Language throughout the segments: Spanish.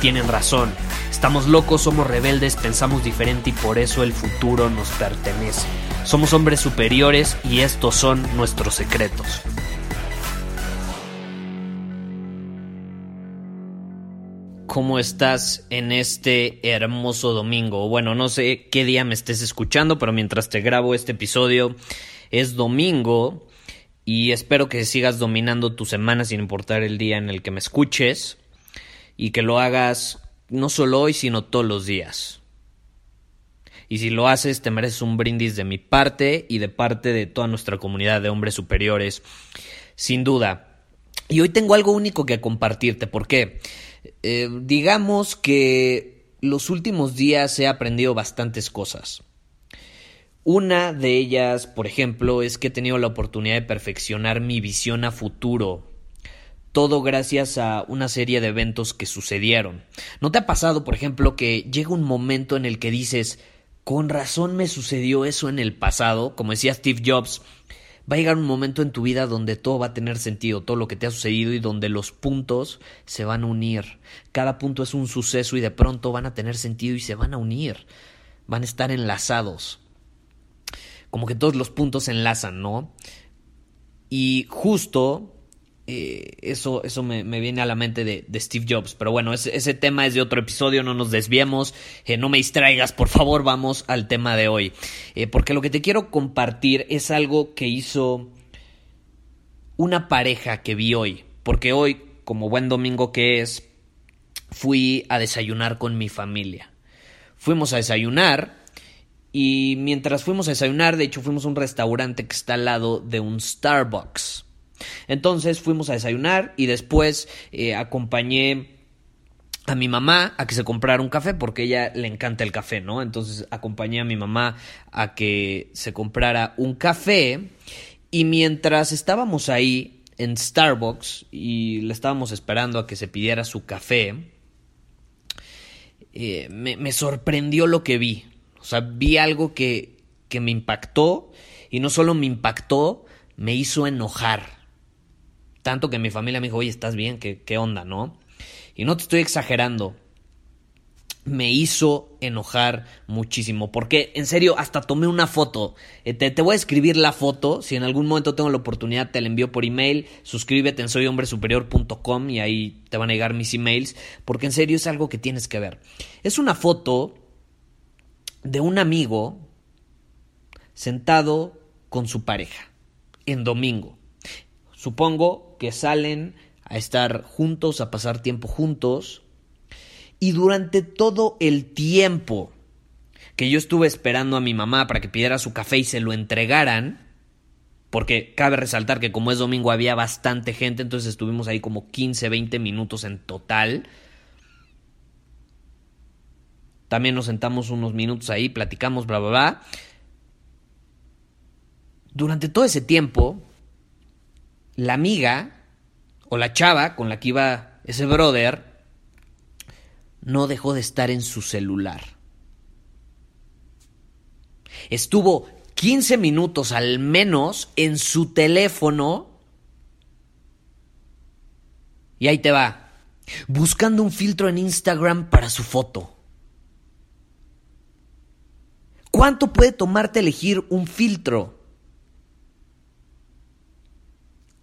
tienen razón. Estamos locos, somos rebeldes, pensamos diferente y por eso el futuro nos pertenece. Somos hombres superiores y estos son nuestros secretos. ¿Cómo estás en este hermoso domingo? Bueno, no sé qué día me estés escuchando, pero mientras te grabo este episodio es domingo y espero que sigas dominando tu semana sin importar el día en el que me escuches y que lo hagas no solo hoy, sino todos los días. Y si lo haces, te mereces un brindis de mi parte y de parte de toda nuestra comunidad de hombres superiores, sin duda. Y hoy tengo algo único que compartirte. ¿Por qué? Eh, digamos que los últimos días he aprendido bastantes cosas. Una de ellas, por ejemplo, es que he tenido la oportunidad de perfeccionar mi visión a futuro. Todo gracias a una serie de eventos que sucedieron. ¿No te ha pasado, por ejemplo, que llega un momento en el que dices, con razón me sucedió eso en el pasado? Como decía Steve Jobs, va a llegar un momento en tu vida donde todo va a tener sentido, todo lo que te ha sucedido y donde los puntos se van a unir. Cada punto es un suceso y de pronto van a tener sentido y se van a unir. Van a estar enlazados. Como que todos los puntos se enlazan, ¿no? Y justo eh, eso, eso me, viene a la mente de, Steve Jobs. Pero bueno, ese, tema es de otro episodio, no nos desviemos, eh, no me distraigas, por favor, vamos al tema de hoy. Eh, porque lo que te quiero compartir es algo que hizo una pareja que vi hoy. Porque hoy, como buen domingo que es, fui a desayunar con mi familia. Fuimos a desayunar y mientras fuimos a desayunar, de hecho fuimos a un restaurante que está al lado de un Starbucks. Entonces fuimos a desayunar y después eh, acompañé a mi mamá a que se comprara un café porque ella le encanta el café, ¿no? Entonces acompañé a mi mamá a que se comprara un café y mientras estábamos ahí en Starbucks y le estábamos esperando a que se pidiera su café, eh, me, sorprendió lo que vi. O sea, vi algo que, que me impactó y no solo me impactó, me hizo enojar. Tanto que mi familia me dijo, oye, ¿estás bien? ¿Qué, qué onda, no? Y no te estoy exagerando. Me hizo enojar muchísimo. Porque, en serio, hasta tomé una foto. Eh, te, te, voy a escribir la foto. Si en algún momento tengo la oportunidad, te la envío por email. Suscríbete en soyhombresuperior.com y ahí te van a llegar mis emails. Porque en serio es algo que tienes que ver. Es una foto de un amigo sentado con su pareja en domingo. Supongo que salen a estar juntos, a pasar tiempo juntos. Y durante todo el tiempo que yo estuve esperando a mi mamá para que pidiera su café y se lo entregaran, porque cabe resaltar que como es domingo había bastante gente, entonces estuvimos ahí como 15, 20 minutos en total. También nos sentamos unos minutos ahí, platicamos, bla, bla, bla. Durante todo ese tiempo, la amiga o la chava con la que iba ese brother no dejó de estar en su celular. Estuvo 15 minutos al menos en su teléfono y ahí te va, buscando un filtro en Instagram para su foto. ¿Cuánto puede tomarte elegir un filtro?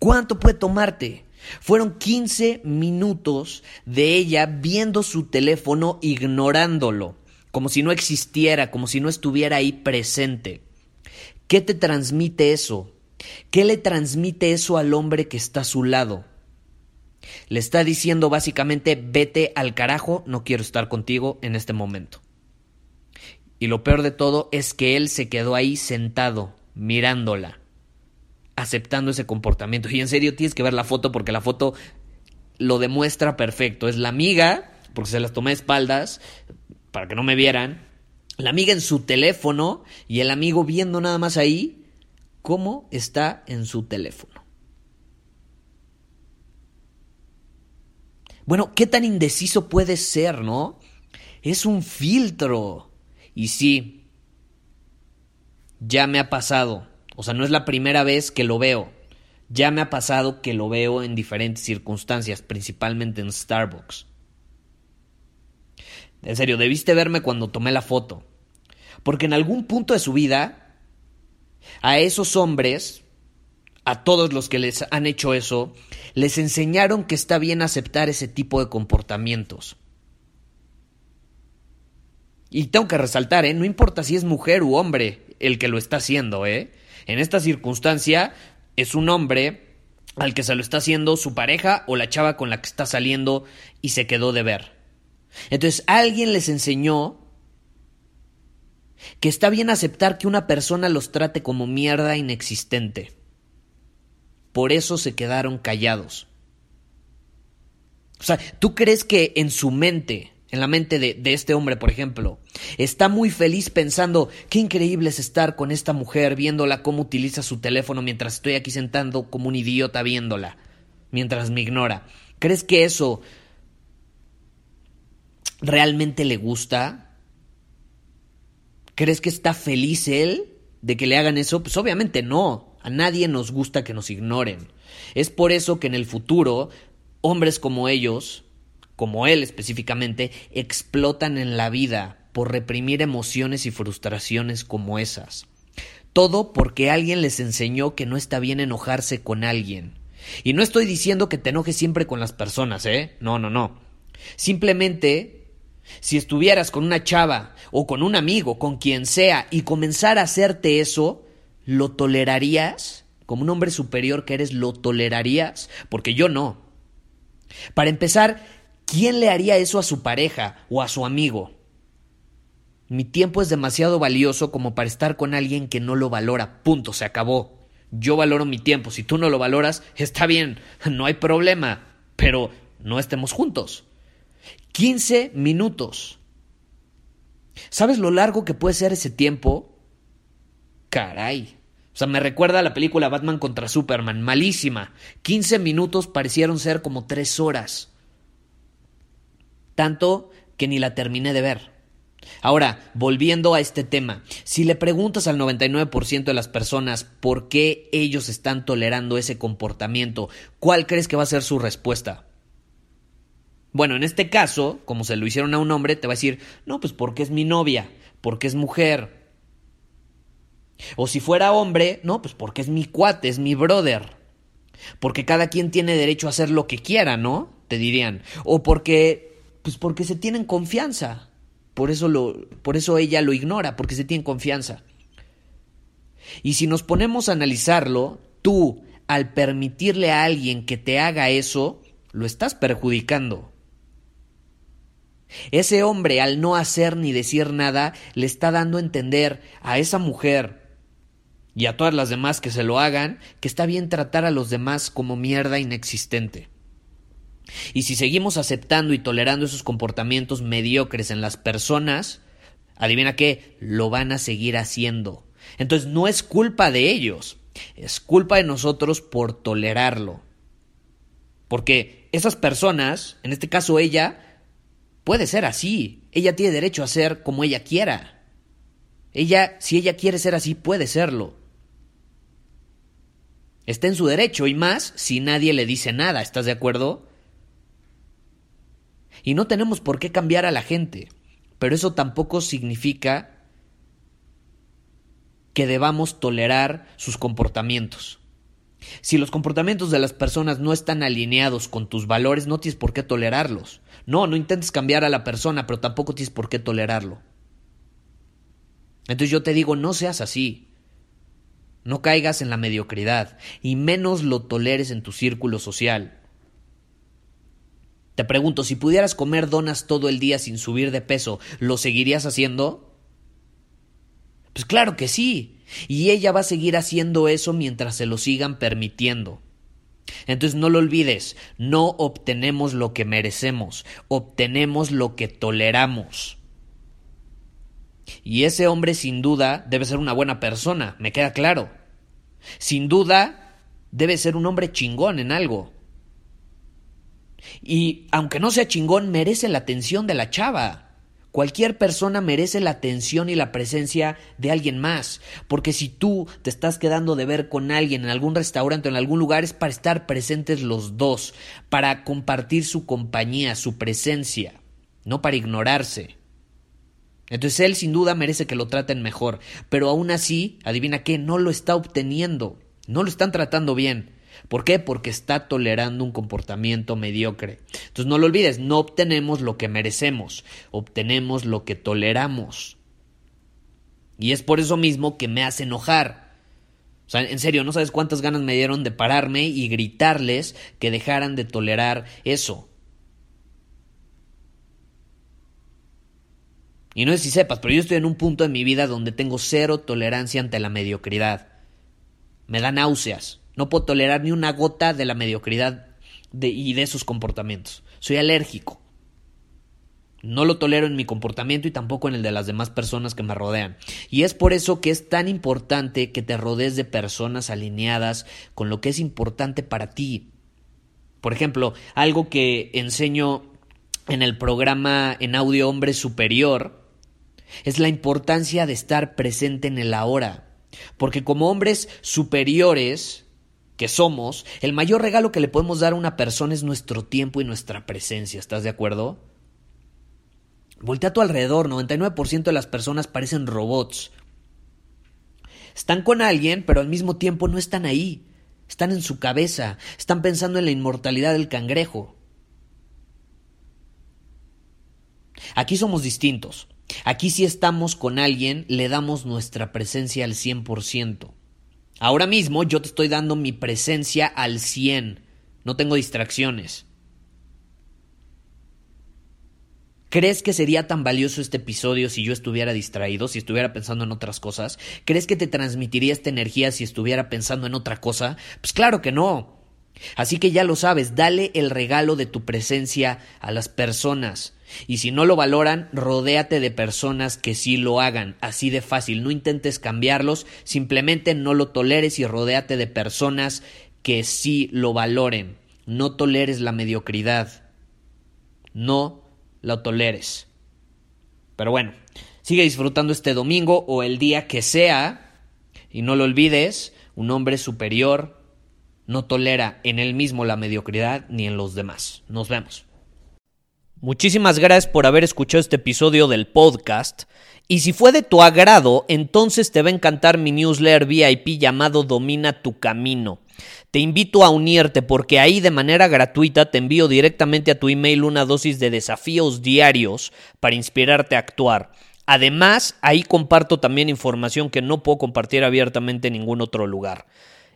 ¿Cuánto puede tomarte? Fueron 15 minutos de ella viendo su teléfono ignorándolo, como si no existiera, como si no estuviera ahí presente. ¿Qué te transmite eso? ¿Qué le transmite eso al hombre que está a su lado? Le está diciendo básicamente, vete al carajo, no quiero estar contigo en este momento. Y lo peor de todo es que él se quedó ahí sentado, mirándola, aceptando ese comportamiento. Y en serio tienes que ver la foto porque la foto lo demuestra perfecto. Es la amiga, porque se las tomé de espaldas para que no me vieran. La amiga en su teléfono y el amigo viendo nada más ahí cómo está en su teléfono. Bueno, ¿qué tan indeciso puede ser, no? Es un filtro. Y sí, ya me ha pasado. O sea, no es la primera vez que lo veo. Ya me ha pasado que lo veo en diferentes circunstancias, principalmente en Starbucks. En serio, debiste verme cuando tomé la foto. Porque en algún punto de su vida, a esos hombres, a todos los que les han hecho eso, les enseñaron que está bien aceptar ese tipo de comportamientos. Y tengo que resaltar, ¿eh? no importa si es mujer u hombre el que lo está haciendo, ¿eh? En esta circunstancia es un hombre al que se lo está haciendo su pareja o la chava con la que está saliendo y se quedó de ver. Entonces alguien les enseñó que está bien aceptar que una persona los trate como mierda inexistente. Por eso se quedaron callados. O sea, ¿tú crees que en su mente, en la mente de, de, este hombre, por ejemplo, está muy feliz pensando, qué increíble es estar con esta mujer viéndola cómo utiliza su teléfono mientras estoy aquí sentando como un idiota viéndola, mientras me ignora? ¿Crees que eso realmente le gusta? ¿Crees que está feliz él de que le hagan eso? Pues obviamente no. A nadie nos gusta que nos ignoren. Es por eso que en el futuro hombres como ellos, como él específicamente, explotan en la vida por reprimir emociones y frustraciones como esas. Todo porque alguien les enseñó que no está bien enojarse con alguien. Y no estoy diciendo que te enojes siempre con las personas, ¿eh? No, no, no. Simplemente, si estuvieras con una chava o con un amigo, con quien sea, y comenzara a hacerte eso, ¿lo tolerarías? Como un hombre superior que eres, ¿lo tolerarías? Porque yo no. Para empezar, ¿quién le haría eso a su pareja o a su amigo? Mi tiempo es demasiado valioso como para estar con alguien que no lo valora. Punto, se acabó. Yo valoro mi tiempo. Si tú no lo valoras, está bien, no hay problema. Pero no estemos juntos. 15 minutos. ¿Sabes lo largo que puede ser ese tiempo? Caray. O sea, me recuerda a la película Batman contra Superman, malísima. 15 minutos parecieron ser como 3 horas. Tanto que ni la terminé de ver. Ahora, volviendo a este tema, si le preguntas al 99% de las personas por qué ellos están tolerando ese comportamiento, ¿cuál crees que va a ser su respuesta? Bueno, en este caso, como se lo hicieron a un hombre, te va a decir, no, pues porque es mi novia, porque es mujer, o si fuera hombre, no, pues porque es mi cuate, es mi brother. Porque cada quien tiene derecho a hacer lo que quiera, ¿no? Te dirían. O porque, pues porque se tienen confianza. Por eso, lo, por eso ella lo ignora, porque se tienen confianza. Y si nos ponemos a analizarlo, tú, al permitirle a alguien que te haga eso, lo estás perjudicando. Ese hombre, al no hacer ni decir nada, le está dando a entender a esa mujer y a todas las demás que se lo hagan, que está bien tratar a los demás como mierda inexistente. Y si seguimos aceptando y tolerando esos comportamientos mediocres en las personas, adivina qué, lo van a seguir haciendo. Entonces no es culpa de ellos, es culpa de nosotros por tolerarlo. Porque esas personas, en este caso ella, puede ser así. Ella tiene derecho a ser como ella quiera. Ella, si ella quiere ser así, puede serlo. Está en su derecho y más si nadie le dice nada, ¿estás de acuerdo? Y no tenemos por qué cambiar a la gente, pero eso tampoco significa que debamos tolerar sus comportamientos. Si los comportamientos de las personas no están alineados con tus valores, no tienes por qué tolerarlos. No, no intentes cambiar a la persona, pero tampoco tienes por qué tolerarlo. Entonces yo te digo, no seas así. No caigas en la mediocridad y menos lo toleres en tu círculo social. Te pregunto, si pudieras comer donas todo el día sin subir de peso, ¿lo seguirías haciendo? Pues claro que sí. Y ella va a seguir haciendo eso mientras se lo sigan permitiendo. Entonces no lo olvides, no obtenemos lo que merecemos, obtenemos lo que toleramos. Y ese hombre sin duda debe ser una buena persona, me queda claro. Sin duda debe ser un hombre chingón en algo. Y aunque no sea chingón, merece la atención de la chava. Cualquier persona merece la atención y la presencia de alguien más, porque si tú te estás quedando de ver con alguien en algún restaurante o en algún lugar es para estar presentes los dos, para compartir su compañía, su presencia, no para ignorarse. Entonces él sin duda merece que lo traten mejor, pero aún así, adivina qué, no lo está obteniendo, no lo están tratando bien. ¿Por qué? Porque está tolerando un comportamiento mediocre. Entonces no lo olvides, no obtenemos lo que merecemos, obtenemos lo que toleramos. Y es por eso mismo que me hace enojar. O sea, en serio, no sabes cuántas ganas me dieron de pararme y gritarles que dejaran de tolerar eso. Y no sé si sepas, pero yo estoy en un punto de mi vida donde tengo cero tolerancia ante la mediocridad. Me da náuseas. No puedo tolerar ni una gota de la mediocridad y de esos comportamientos. Soy alérgico. No lo tolero en mi comportamiento y tampoco en el de las demás personas que me rodean. Y es por eso que es tan importante que te rodees de personas alineadas con lo que es importante para ti. Por ejemplo, algo que enseño en el programa en audio Hombre Superior es la importancia de estar presente en el ahora. Porque como hombres superiores, que somos, el mayor regalo que le podemos dar a una persona es nuestro tiempo y nuestra presencia. ¿Estás de acuerdo? Voltea a tu alrededor, 99% de las personas parecen robots. Están con alguien, pero al mismo tiempo no están ahí. Están en su cabeza, están pensando en la inmortalidad del cangrejo. Aquí somos distintos. Aquí si estamos con alguien, le damos nuestra presencia al 100%. Ahora mismo yo te estoy dando mi presencia al 100. No tengo distracciones. ¿Crees que sería tan valioso este episodio si yo estuviera distraído, si estuviera pensando en otras cosas? ¿Crees que te transmitiría esta energía si estuviera pensando en otra cosa? Pues claro que no. Así que ya lo sabes, dale el regalo de tu presencia a las personas. Y si no lo valoran, rodéate de personas que sí lo hagan, así de fácil. No intentes cambiarlos, simplemente no lo toleres y rodéate de personas que sí lo valoren. No toleres la mediocridad. No lo toleres. Pero bueno, sigue disfrutando este domingo o el día que sea. Y no lo olvides, un hombre superior no tolera en él mismo la mediocridad ni en los demás. Nos vemos. Muchísimas gracias por haber escuchado este episodio del podcast. Y si fue de tu agrado, entonces te va a encantar mi newsletter VIP llamado Domina tu Camino. Te invito a unirte porque ahí de manera gratuita te envío directamente a tu email una dosis de desafíos diarios para inspirarte a actuar. Además, ahí comparto también información que no puedo compartir abiertamente en ningún otro lugar.